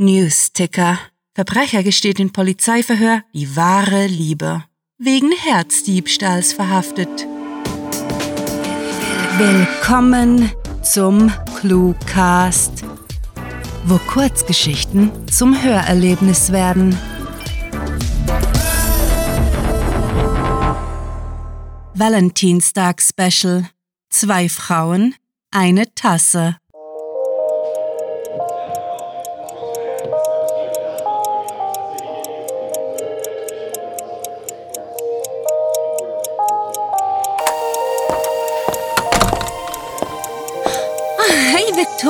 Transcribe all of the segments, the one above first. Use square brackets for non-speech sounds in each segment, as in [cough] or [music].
Newsticker. Verbrecher gesteht in Polizeiverhör die wahre Liebe. Wegen Herzdiebstahls verhaftet. Willkommen zum Cluecast, wo Kurzgeschichten zum Hörerlebnis werden. Valentinstag Special. Zwei Frauen, eine Tasse.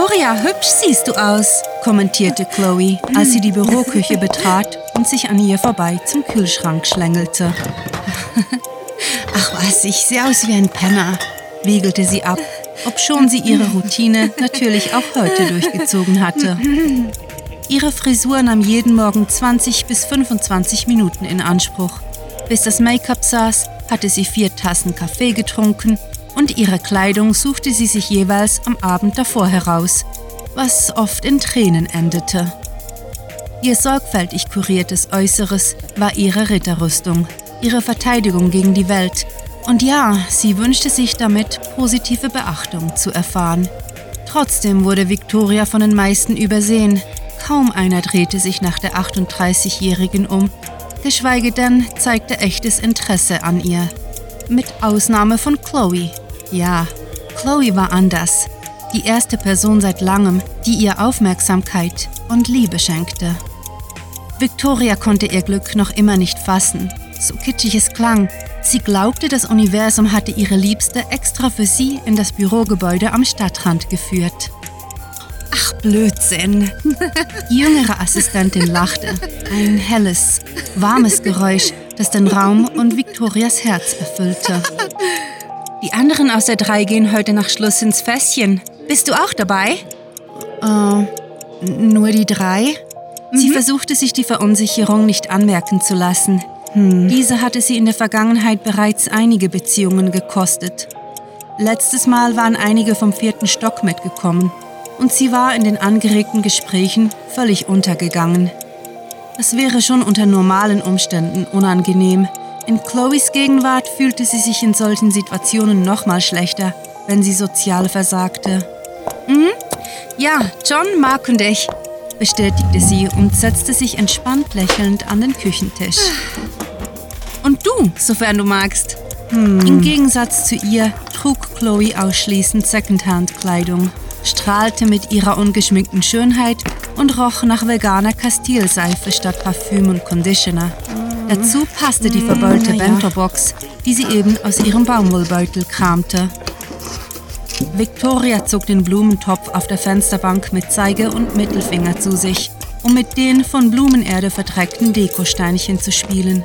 Victoria, hübsch siehst du aus, kommentierte Chloe, als sie die Büroküche betrat und sich an ihr vorbei zum Kühlschrank schlängelte. [laughs] Ach was, ich sehe aus wie ein Penner, wiegelte sie ab, obschon sie ihre Routine natürlich auch heute durchgezogen hatte. Ihre Frisur nahm jeden Morgen 20 bis 25 Minuten in Anspruch. Bis das Make-up saß, hatte sie vier Tassen Kaffee getrunken und ihre Kleidung suchte sie sich jeweils am Abend davor heraus, was oft in Tränen endete. Ihr sorgfältig kuriertes Äußeres war ihre Ritterrüstung, ihre Verteidigung gegen die Welt, und ja, sie wünschte sich damit positive Beachtung zu erfahren. Trotzdem wurde Victoria von den meisten übersehen. Kaum einer drehte sich nach der 38-Jährigen um, geschweige denn zeigte echtes Interesse an ihr. Mit Ausnahme von Chloe, ja, Chloe war anders. Die erste Person seit langem, die ihr Aufmerksamkeit und Liebe schenkte. Victoria konnte ihr Glück noch immer nicht fassen. So kitschig es klang, sie glaubte, das Universum hatte ihre Liebste extra für sie in das Bürogebäude am Stadtrand geführt. Ach, Blödsinn. Die jüngere Assistentin lachte. Ein helles, warmes Geräusch, das den Raum und Victorias Herz erfüllte. Die anderen aus der drei gehen heute nach Schluss ins Fässchen. Bist du auch dabei? Äh, nur die drei? Mhm. Sie versuchte sich die Verunsicherung nicht anmerken zu lassen. Hm. Diese hatte sie in der Vergangenheit bereits einige Beziehungen gekostet. Letztes Mal waren einige vom vierten Stock mitgekommen und sie war in den angeregten Gesprächen völlig untergegangen. Es wäre schon unter normalen Umständen unangenehm, in Chloes Gegenwart fühlte sie sich in solchen Situationen noch mal schlechter, wenn sie sozial versagte. Mhm. Ja, John, Mark und ich, bestätigte sie und setzte sich entspannt lächelnd an den Küchentisch. Und du, sofern du magst. Hm. Im Gegensatz zu ihr trug Chloe ausschließend Secondhand-Kleidung, strahlte mit ihrer ungeschminkten Schönheit und roch nach veganer Castile-Seife statt Parfüm und Conditioner. Dazu passte die verbeulte mm, Bento-Box, die sie eben aus ihrem Baumwollbeutel kramte. Victoria zog den Blumentopf auf der Fensterbank mit Zeige und Mittelfinger zu sich, um mit den von Blumenerde verdreckten Dekosteinchen zu spielen.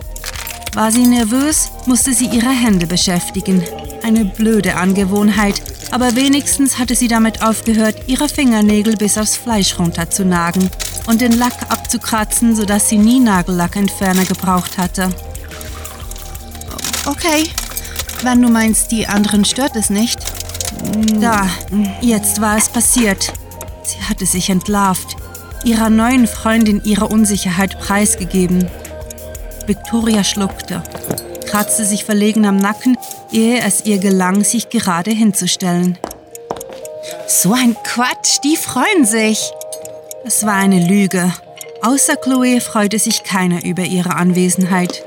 War sie nervös, musste sie ihre Hände beschäftigen. Eine blöde Angewohnheit, aber wenigstens hatte sie damit aufgehört, ihre Fingernägel bis aufs Fleisch runterzunagen und den Lack abzukratzen, sodass sie nie Nagellackentferner gebraucht hatte. Okay, wenn du meinst, die anderen stört es nicht. Da, jetzt war es passiert. Sie hatte sich entlarvt, ihrer neuen Freundin ihre Unsicherheit preisgegeben. Victoria schluckte, kratzte sich verlegen am Nacken, ehe es ihr gelang, sich gerade hinzustellen. So ein Quatsch, die freuen sich. Es war eine Lüge. Außer Chloe freute sich keiner über ihre Anwesenheit.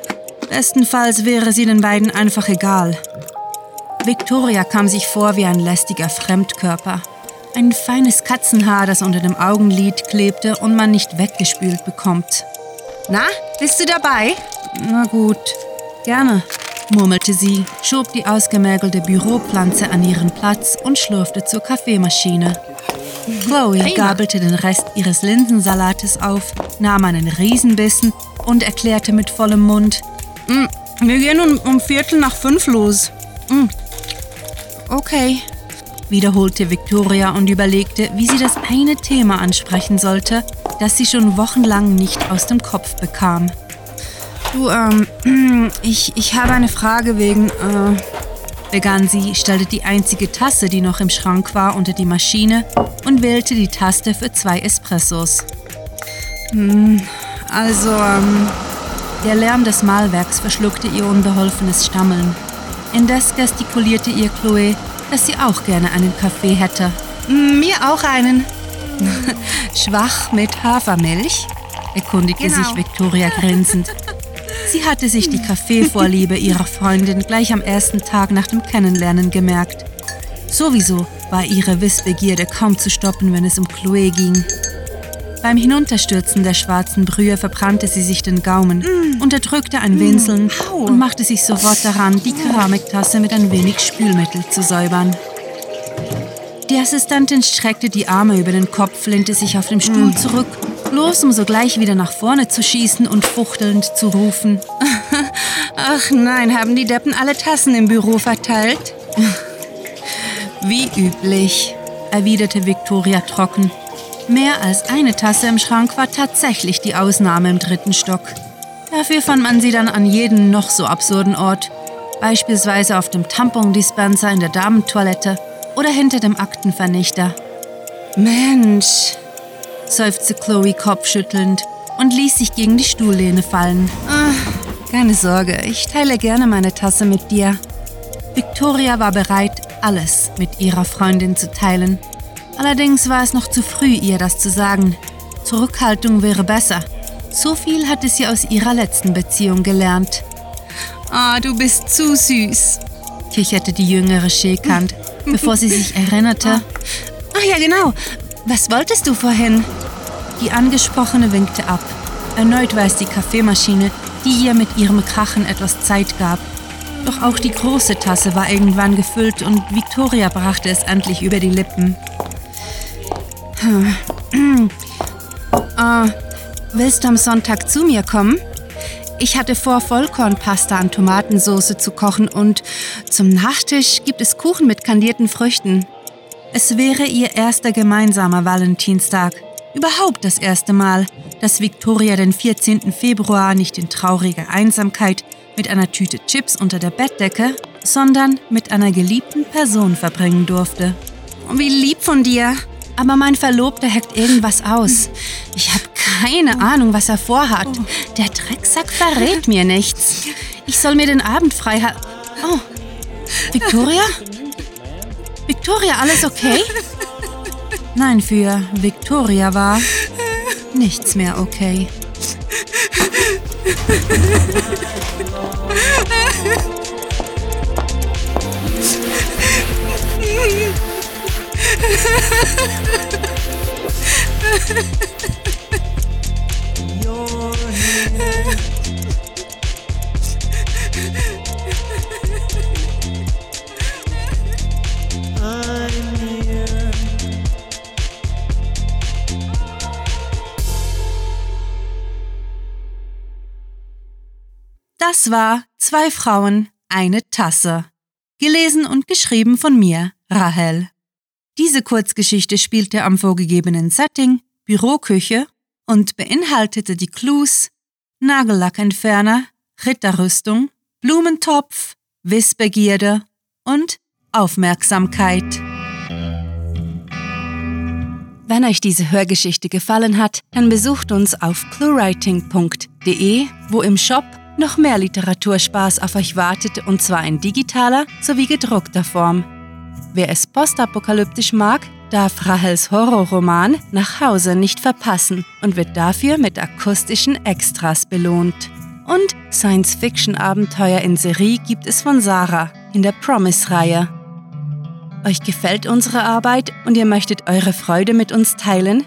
Bestenfalls wäre sie den beiden einfach egal. Victoria kam sich vor wie ein lästiger Fremdkörper. Ein feines Katzenhaar, das unter dem Augenlid klebte und man nicht weggespült bekommt. Na, bist du dabei? Na gut, gerne, murmelte sie, schob die ausgemergelte Büropflanze an ihren Platz und schlurfte zur Kaffeemaschine. Chloe gabelte den Rest ihres Linsensalates auf, nahm einen Riesenbissen und erklärte mit vollem Mund: mm, Wir gehen um, um Viertel nach fünf los. Mm. Okay, wiederholte Victoria und überlegte, wie sie das eine Thema ansprechen sollte, das sie schon wochenlang nicht aus dem Kopf bekam. Du, ähm, [clears throat] ich, ich habe eine Frage wegen, äh, begann sie, stellte die einzige Tasse, die noch im Schrank war, unter die Maschine und wählte die Taste für zwei Espressos. Hm, also, ähm, der Lärm des Mahlwerks verschluckte ihr unbeholfenes Stammeln. Indes gestikulierte ihr Chloe, dass sie auch gerne einen Kaffee hätte. Mir auch einen. [laughs] Schwach mit Hafermilch? erkundigte genau. sich Victoria grinsend. [laughs] Sie hatte sich die Kaffeevorliebe ihrer Freundin gleich am ersten Tag nach dem Kennenlernen gemerkt. Sowieso war ihre Wissbegierde kaum zu stoppen, wenn es um Chloe ging. Beim Hinunterstürzen der schwarzen Brühe verbrannte sie sich den Gaumen, mm. unterdrückte ein Winseln mm. und machte sich sofort daran, die Keramiktasse mit ein wenig Spülmittel zu säubern. Die Assistentin streckte die Arme über den Kopf, lehnte sich auf dem Stuhl mm. zurück, bloß um sogleich wieder nach vorne zu schießen und fuchtelnd zu rufen. [laughs] Ach nein, haben die Deppen alle Tassen im Büro verteilt? [laughs] Wie üblich, erwiderte Victoria trocken. Mehr als eine Tasse im Schrank war tatsächlich die Ausnahme im dritten Stock. Dafür fand man sie dann an jedem noch so absurden Ort, beispielsweise auf dem Tampondispenser in der Damentoilette oder hinter dem Aktenvernichter. Mensch, seufzte Chloe kopfschüttelnd und ließ sich gegen die Stuhllehne fallen. Ach, keine Sorge, ich teile gerne meine Tasse mit dir. Victoria war bereit, alles mit ihrer Freundin zu teilen. Allerdings war es noch zu früh, ihr das zu sagen. Zurückhaltung wäre besser. So viel hatte sie aus ihrer letzten Beziehung gelernt. Ah, du bist zu süß, kicherte die jüngere Schäkant, bevor sie sich erinnerte. Ach ja, genau. Was wolltest du vorhin? Die Angesprochene winkte ab. Erneut war es die Kaffeemaschine, die ihr mit ihrem Krachen etwas Zeit gab. Doch auch die große Tasse war irgendwann gefüllt und Victoria brachte es endlich über die Lippen. Uh, [clears throat] willst du am Sonntag zu mir kommen? Ich hatte vor, Vollkornpasta an Tomatensauce zu kochen und zum Nachtisch gibt es Kuchen mit kandierten Früchten. Es wäre ihr erster gemeinsamer Valentinstag. Überhaupt das erste Mal, dass Victoria den 14. Februar nicht in trauriger Einsamkeit mit einer Tüte Chips unter der Bettdecke, sondern mit einer geliebten Person verbringen durfte. Wie lieb von dir, aber mein Verlobter hackt irgendwas aus. Ich habe keine Ahnung, was er vorhat. Der Drecksack verrät mir nichts. Ich soll mir den Abend frei halten. Oh. Victoria? Victoria, alles okay? Nein, für Victoria war nichts mehr okay. Das war Zwei Frauen, eine Tasse. Gelesen und geschrieben von mir, Rahel. Diese Kurzgeschichte spielte am vorgegebenen Setting, Büroküche und beinhaltete die Clues Nagellackentferner, Ritterrüstung, Blumentopf, Wissbegierde und Aufmerksamkeit. Wenn euch diese Hörgeschichte gefallen hat, dann besucht uns auf cluewriting.de, wo im Shop noch mehr Literaturspaß auf euch wartet und zwar in digitaler sowie gedruckter Form. Wer es postapokalyptisch mag, darf Rahels Horrorroman Nach Hause nicht verpassen und wird dafür mit akustischen Extras belohnt. Und Science-Fiction-Abenteuer in Serie gibt es von Sarah in der Promise-Reihe. Euch gefällt unsere Arbeit und ihr möchtet eure Freude mit uns teilen?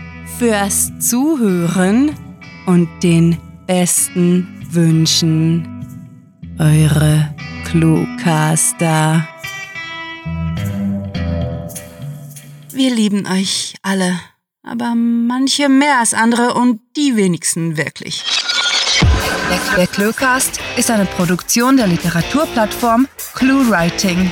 fürs Zuhören und den besten Wünschen. Eure Cluecaster. Wir lieben euch alle, aber manche mehr als andere und die wenigsten wirklich. Der Cluecast ist eine Produktion der Literaturplattform ClueWriting.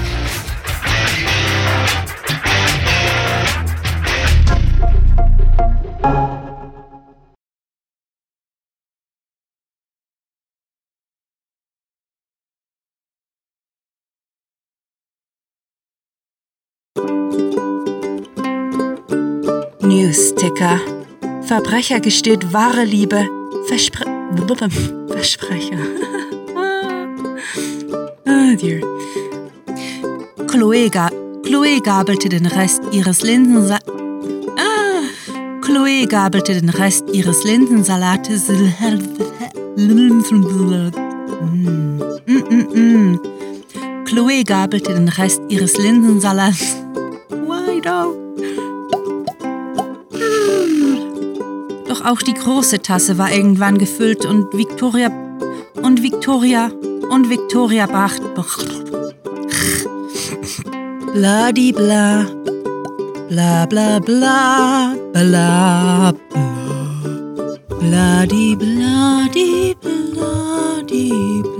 Newsticker. Verbrecher gesteht wahre Liebe. Verspre Versprecher. oh [laughs] dear. Chloe, ga Chloe gabelte den Rest ihres Linsensa ah. Chloe gabelte den Rest ihres Linsensalates. Mm, mm, mm, Chloe gabelte den Rest ihres Linsensalats. Why do? Doch auch die große Tasse war irgendwann gefüllt und Victoria und Victoria und Victoria brachte Bladi bla bla. Bla bla bla. Bladi bladi bladi bla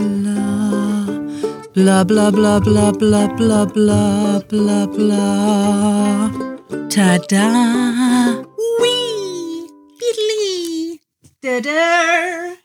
bla bla bla bla bla bla bla bla bla Tada! Wee! Diddly! Da-da!